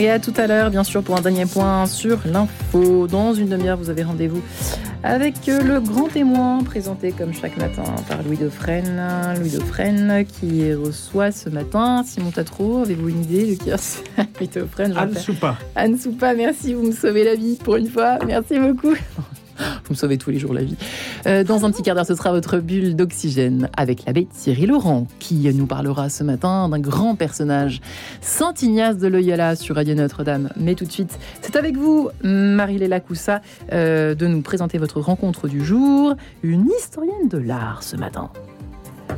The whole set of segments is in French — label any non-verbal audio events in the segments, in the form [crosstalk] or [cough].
et à tout à l'heure, bien sûr, pour un dernier point sur l'info. Dans une demi-heure, vous avez rendez-vous avec le grand témoin présenté comme chaque matin par Louis Dauphren. Louis Dauphren qui reçoit ce matin Simon Tatro. Avez-vous une idée de qui est [laughs] Louis Dauphren? Anne Soupa. Anne Soupa, merci, vous me sauvez la vie pour une fois. Merci beaucoup. [laughs] [gasps] Vous me sauvez tous les jours la vie. Euh, dans un petit quart d'heure, ce sera votre bulle d'oxygène avec l'abbé Thierry Laurent, qui nous parlera ce matin d'un grand personnage, Saint Ignace de Loyola sur Radio Notre-Dame. Mais tout de suite, c'est avec vous, Marie-Léla Coussa, euh, de nous présenter votre rencontre du jour, une historienne de l'art ce matin.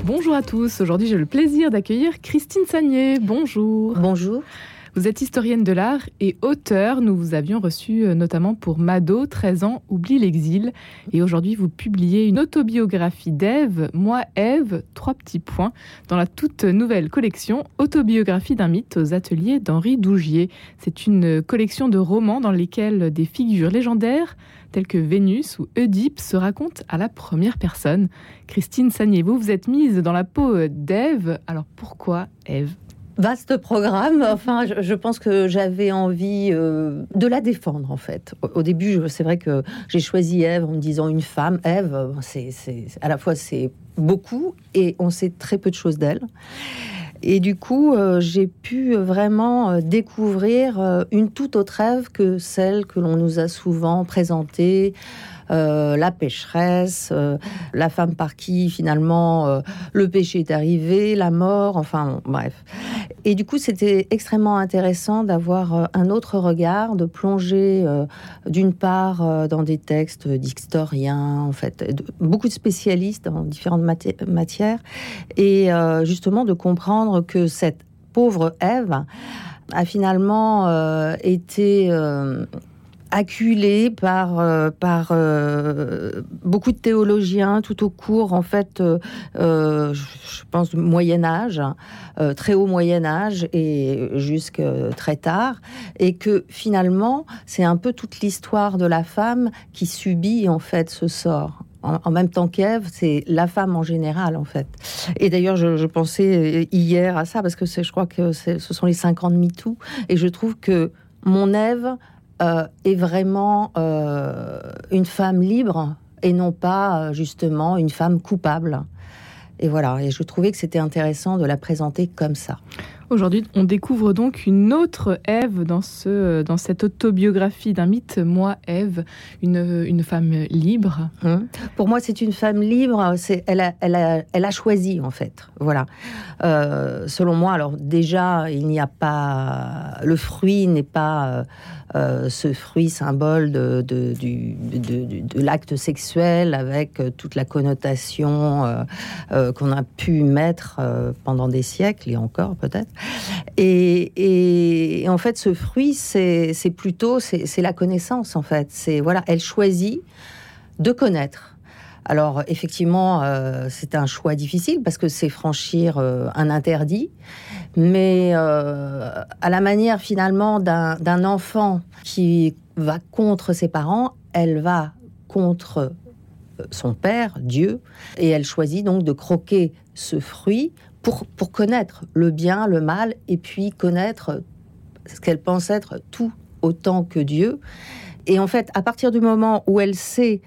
Bonjour à tous, aujourd'hui j'ai le plaisir d'accueillir Christine Sagné. Bonjour. Bonjour. Vous êtes historienne de l'art et auteur. Nous vous avions reçu euh, notamment pour Mado, 13 ans, Oublie l'exil. Et aujourd'hui, vous publiez une autobiographie d'Ève, Moi Ève, trois petits points, dans la toute nouvelle collection Autobiographie d'un mythe aux ateliers d'Henri Dougier. C'est une collection de romans dans lesquels des figures légendaires telles que Vénus ou Oedipe se racontent à la première personne. Christine Sagné, vous vous êtes mise dans la peau d'Ève. Alors pourquoi Ève? Vaste programme. Enfin, je, pense que j'avais envie euh, de la défendre, en fait. Au, début, c'est vrai que j'ai choisi Ève en me disant une femme. Ève, c'est à la fois c'est beaucoup et on sait très peu de choses d'elle. Et du coup, euh, j'ai pu vraiment euh, découvrir une toute autre Ève que celle que l'on nous a souvent présentée euh, la pécheresse, euh, la femme par qui finalement euh, le péché est arrivé, la mort, enfin bref. Et du coup, c'était extrêmement intéressant d'avoir un autre regard, de plonger d'une part dans des textes d'historiens, en fait, beaucoup de spécialistes dans différentes matières, et justement de comprendre que cette pauvre Ève a finalement été acculé par, euh, par euh, beaucoup de théologiens tout au cours, en fait, euh, je pense, Moyen Âge, très haut Moyen Âge et jusque très tard, et que finalement, c'est un peu toute l'histoire de la femme qui subit, en fait, ce sort en, même temps qu'Ève, c'est la femme en général, en fait. Et d'ailleurs, je, pensais hier à ça, parce que je crois que ce sont les 50 ans de MeToo, et je trouve que mon Ève euh, est vraiment euh, une femme libre et non pas euh, justement une femme coupable. Et voilà, et je trouvais que c'était intéressant de la présenter comme ça. Aujourd'hui, on découvre donc une autre Ève dans, ce, dans cette autobiographie d'un mythe, moi Ève, une, une femme libre. Hum. Pour moi, c'est une femme libre, c'est, elle, a, elle, a, elle a choisi en fait. Voilà. Euh, selon moi, alors déjà, il n'y a pas. Le fruit n'est pas. Euh, euh, ce fruit symbole de, de, du, de, de l'acte sexuel avec toute la connotation qu'on a pu mettre pendant des siècles et encore peut-être. Et, en fait, ce fruit, c'est plutôt c'est la connaissance. En fait, c'est voilà, elle choisit de connaître. Alors effectivement, euh, c'est un choix difficile parce que c'est franchir euh, un interdit, mais euh, à la manière finalement d'un enfant qui va contre ses parents, elle va contre son père, Dieu, et elle choisit donc de croquer ce fruit pour, pour connaître le bien, le mal, et puis connaître ce qu'elle pense être tout autant que Dieu. Et en fait, à partir du moment où elle sait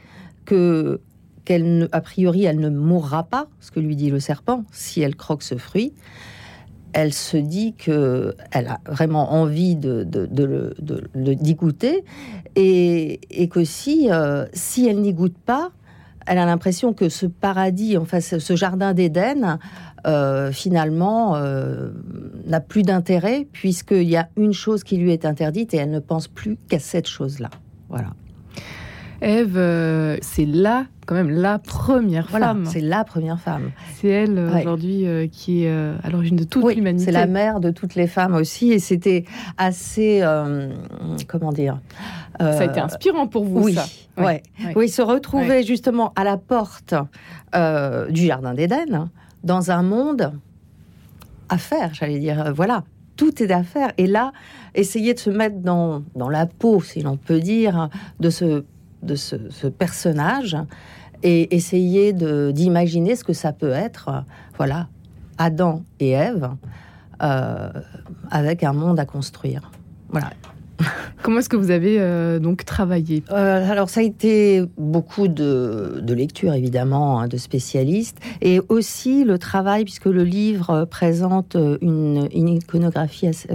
que qu'elle a priori elle ne mourra pas, ce que lui dit le serpent, si elle croque ce fruit, elle se dit que elle a vraiment envie de, de, d'y goûter et, et que si, euh, si elle n'y goûte pas, elle a l'impression que ce paradis, enfin ce jardin d'Éden, euh, finalement, euh, n'a plus d'intérêt puisqu'il y a une chose qui lui est interdite et elle ne pense plus qu'à cette chose-là. Voilà. Ève, euh, c'est là, quand même, la première femme. C'est la première femme. C'est elle, aujourd'hui, qui est à l'origine de toute oui, l'humanité. C'est la mère de toutes les femmes aussi. Et c'était assez. comment dire Ça a été inspirant pour vous, oui, ça. Ouais. Oui, se retrouver justement à la porte du Jardin d'Éden dans un monde à faire, j'allais dire. Voilà, tout est à faire. Et là, essayer de se mettre dans, dans la peau, si l'on peut dire, de ce, de ce, personnage et essayer d'imaginer ce que ça peut être. Voilà, Adam et Ève euh, avec un monde à construire. Voilà. [laughs] Comment est-ce que vous avez euh, donc travaillé? Euh, Alors ça a été beaucoup de, de lectures évidemment, hein, de spécialistes, et aussi le travail puisque le livre présente une, une iconographie assez,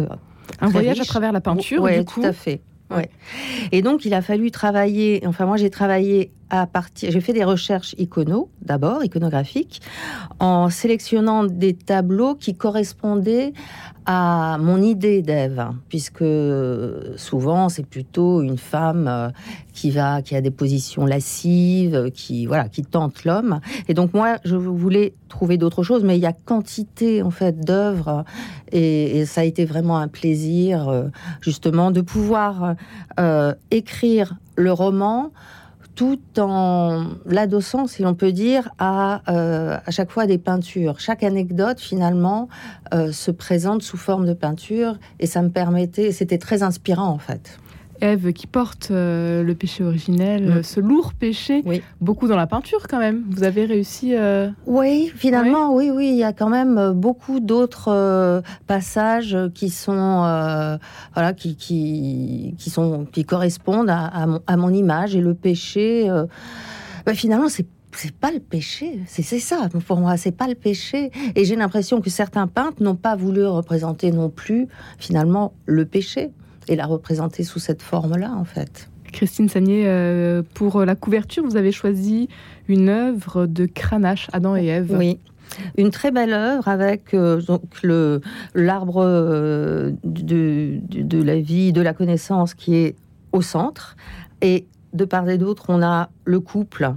Un voyage à travers la peinture, Ouais, coup. tout à fait. Ouais. Et donc, il a fallu travailler. Enfin, moi, j'ai travaillé à partir. J'ai fait des recherches icono, d'abord, iconographiques, en sélectionnant des tableaux qui correspondaient à mon idée d'Ève, puisque souvent, c'est plutôt une femme euh, qui va, qui a des positions lascives, qui, voilà, qui tente l'homme. Et donc, moi, je voulais trouver d'autres choses, mais il y a quantité, en fait, d'œuvres. Et, ça a été vraiment un plaisir, euh, justement, de pouvoir euh, écrire le roman tout en l'adossant, si l'on peut dire, à, euh, à chaque fois des peintures. Chaque anecdote, finalement, euh, se présente sous forme de peinture et ça me permettait, c'était très inspirant en fait. Ève qui porte euh, le péché originel, Mm. ce lourd péché, Oui. beaucoup dans la peinture quand même. Vous avez réussi. euh, Oui, finalement, oui, oui, il y a quand même euh, beaucoup d'autres euh, passages qui sont, euh, voilà, qui, qui, qui sont, qui correspondent à, à mon, à mon image et le péché. euh, bah, finalement, c'est c'est pas le péché, c'est c'est ça pour moi, c'est pas le péché. Et j'ai l'impression que certains peintres n'ont pas voulu représenter non plus finalement le péché et la représenter sous cette forme-là en fait. Christine Sagné, euh, pour la couverture, vous avez choisi une œuvre de Cranach, Adam et Ève. Oui. Une très belle œuvre avec euh, donc le l'arbre euh, de, de, de la vie, de la connaissance qui est au centre. Et de part et d'autre, on a le couple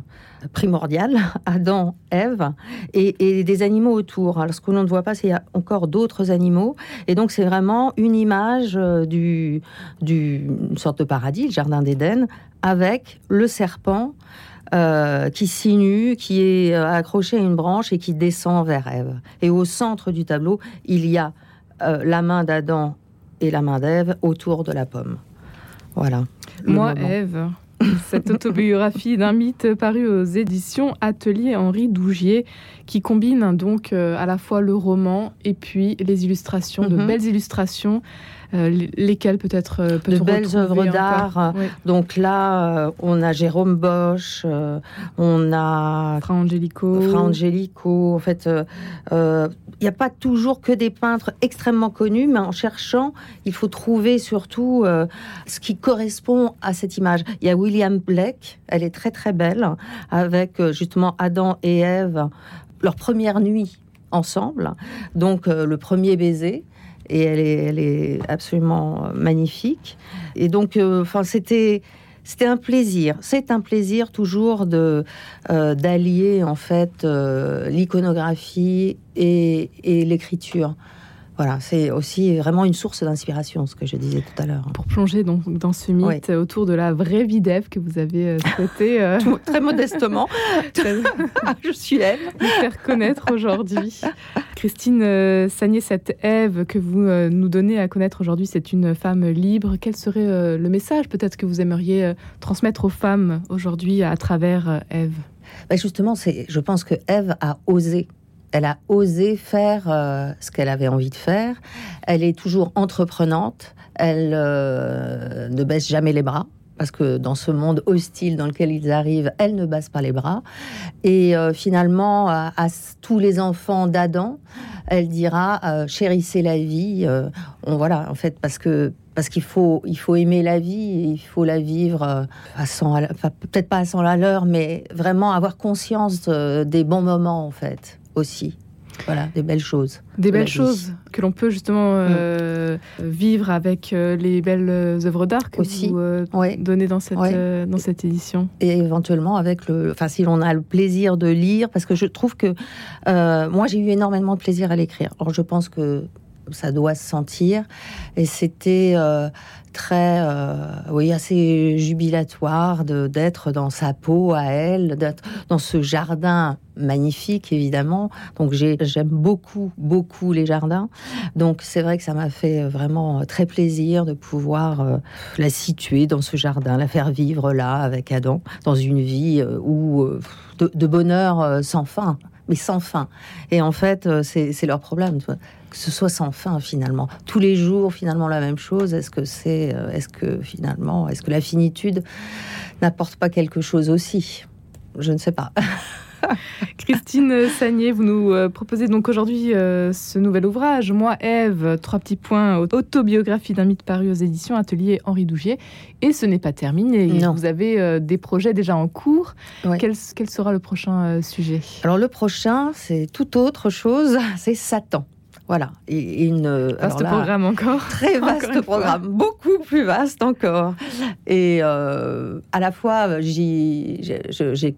primordial, [laughs] Adam, Ève, et, et des animaux autour. Alors, ce que l'on ne voit pas, c'est qu'il y a encore d'autres animaux. Et donc, c'est vraiment une image euh, du, du, une sorte de paradis, le jardin d'Éden, avec le serpent euh, qui sinue, qui est euh, accroché à une branche et qui descend vers Ève. Et au centre du tableau, il y a euh, la main d'Adam et la main d'Ève autour de la pomme. Voilà. Moi. Ève. Cette autobiographie d'un mythe paru aux éditions Atelier Henri Dougier, qui combine donc euh, à la fois le roman et puis les illustrations, de Mhm. belles illustrations, lesquelles peut-être euh, De belles œuvres d'art. Oui. Donc là, euh, on a Jérôme Bosch, euh, on a Fra Angelico. Fra Angelico. En fait, euh, euh, il n'y a pas toujours que des peintres extrêmement connus, mais en cherchant, il faut trouver surtout euh, ce qui correspond à cette image. Il y a William Blake, elle est très très belle, avec euh, justement Adam et Ève, leur première nuit ensemble, donc euh, le premier baiser. Et elle est, absolument euh, magnifique. Et donc, euh, enfin, c'était, c'était un plaisir. C'est un plaisir toujours de euh, d'allier en fait l'iconographie et l'écriture. Voilà, c'est aussi vraiment une source d'inspiration, ce que je disais tout à l'heure. Pour plonger donc dans ce mythe autour de la vraie vie d'Ève que vous avez euh, souhaité euh, [laughs] très modestement, [laughs] [laughs] je suis elle. nous faire connaître aujourd'hui. Christine euh, Sagné, cette Ève que vous nous donnez à connaître aujourd'hui, c'est une femme libre. Quel serait le message peut-être que vous aimeriez transmettre aux femmes aujourd'hui à travers Ève? Bah, justement, c'est, je pense que Ève a osé. Elle a osé faire euh, ce qu'elle avait envie de faire. Elle est toujours entreprenante. Elle euh, ne baisse jamais les bras. Parce que dans ce monde hostile dans lequel ils arrivent, elle ne baisse pas les bras. Et euh, finalement, à, tous les enfants d'Adam, elle dira chérissez la vie. voilà, en fait, parce que parce qu'il faut il faut aimer la vie, il faut la vivre à 100 à la- enfin, peut-être pas à 100 à mais vraiment avoir conscience des bons moments en fait aussi. Voilà, des belles choses. Des belles choses que l'on peut justement euh, vivre avec euh, les belles œuvres d'art que Aussi. vous euh, Ouais. donnez dans cette, Ouais. euh, dans cette édition. et éventuellement avec le, enfin si l'on a le plaisir de lire, parce que je trouve que euh, moi j'ai eu énormément de plaisir à l'écrire. Alors je pense que ça doit se sentir, et c'était euh, très, euh, oui, assez jubilatoire d'être dans sa peau à elle, d'être dans ce jardin magnifique évidemment. Donc j'ai- j'aime beaucoup, beaucoup les jardins. Donc c'est vrai que ça m'a fait vraiment très plaisir de pouvoir euh, la situer dans ce jardin, la faire vivre là avec Adam, dans une vie où de, bonheur sans fin, mais sans fin. Et en fait, euh, c'est leur problème. que ce soit sans fin finalement. Tous les jours finalement la même chose. Est-ce que c'est, euh, est-ce que finalement, est-ce que la finitude n'apporte pas quelque chose aussi? Je ne sais pas. [laughs] [laughs] Christine Sagné, vous nous euh, proposez donc aujourd'hui euh, ce nouvel ouvrage, Moi, Ève, trois petits points, autobiographie d'un mythe paru aux éditions Atelier Henri Dougier. Et ce n'est pas terminé. Vous avez euh, des projets déjà en cours. Quel, quel, sera le prochain sujet? Alors le prochain, c'est tout autre chose, [laughs] c'est Satan. Voilà. Et, une, vaste programme encore. Très vaste programme, beaucoup plus vaste encore. Et euh, à la fois, j'ai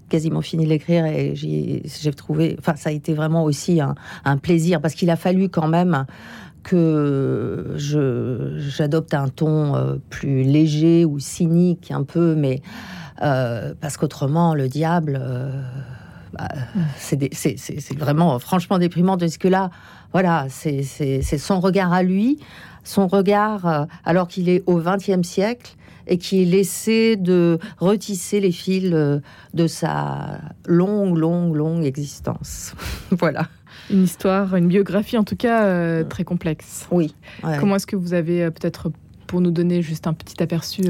quasiment fini de l'écrire et j'ai trouvé, enfin, ça a été vraiment aussi un, plaisir parce qu'il a fallu quand même que j'adopte un ton euh, plus léger ou cynique un peu, mais euh, parce qu'autrement, le diable. Bah, c'est vraiment franchement déprimant de ce que là, voilà, c'est son regard à lui, son regard euh, alors qu'il est au XXe siècle et qui essaie de retisser les fils euh, de sa longue, longue, longue existence. [laughs] voilà. Une histoire, une biographie en tout cas euh, très complexe. Oui. Comment est-ce que vous avez peut-être pour nous donner juste un petit aperçu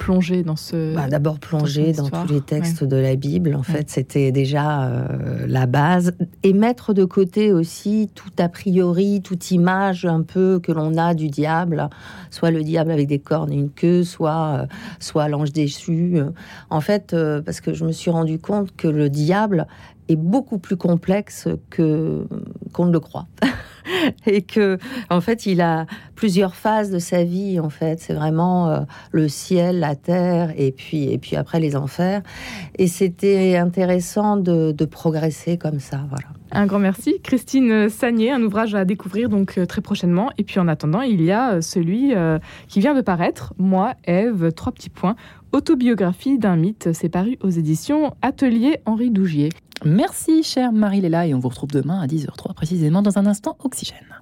plonger dans ce. Bah, D'abord plonger dans, tous les textes de la Bible. En fait, c'était déjà euh, la base. Et mettre de côté aussi tout a priori, toute image un peu que l'on a du diable, soit le diable avec des cornes et une queue, soit, euh, soit l'ange déchu. En fait, euh, parce que je me suis rendu compte que le diable est beaucoup plus complexe que qu'on ne le croit. [laughs] et que en fait il a plusieurs phases de sa vie en fait. C'est vraiment euh, le ciel la terre et puis et puis après les enfers. Et c'était intéressant de, progresser comme ça voilà un grand merci. Christine Sagné un ouvrage à découvrir donc euh, très prochainement. Et puis en attendant il y a euh, celui qui vient de paraître moi Eve trois petits points autobiographie d'un mythe. C'est paru aux éditions Atelier Henri Dougier. Merci chère Marie-Léla et on vous retrouve demain à 10h03 précisément dans un instant Oxygène.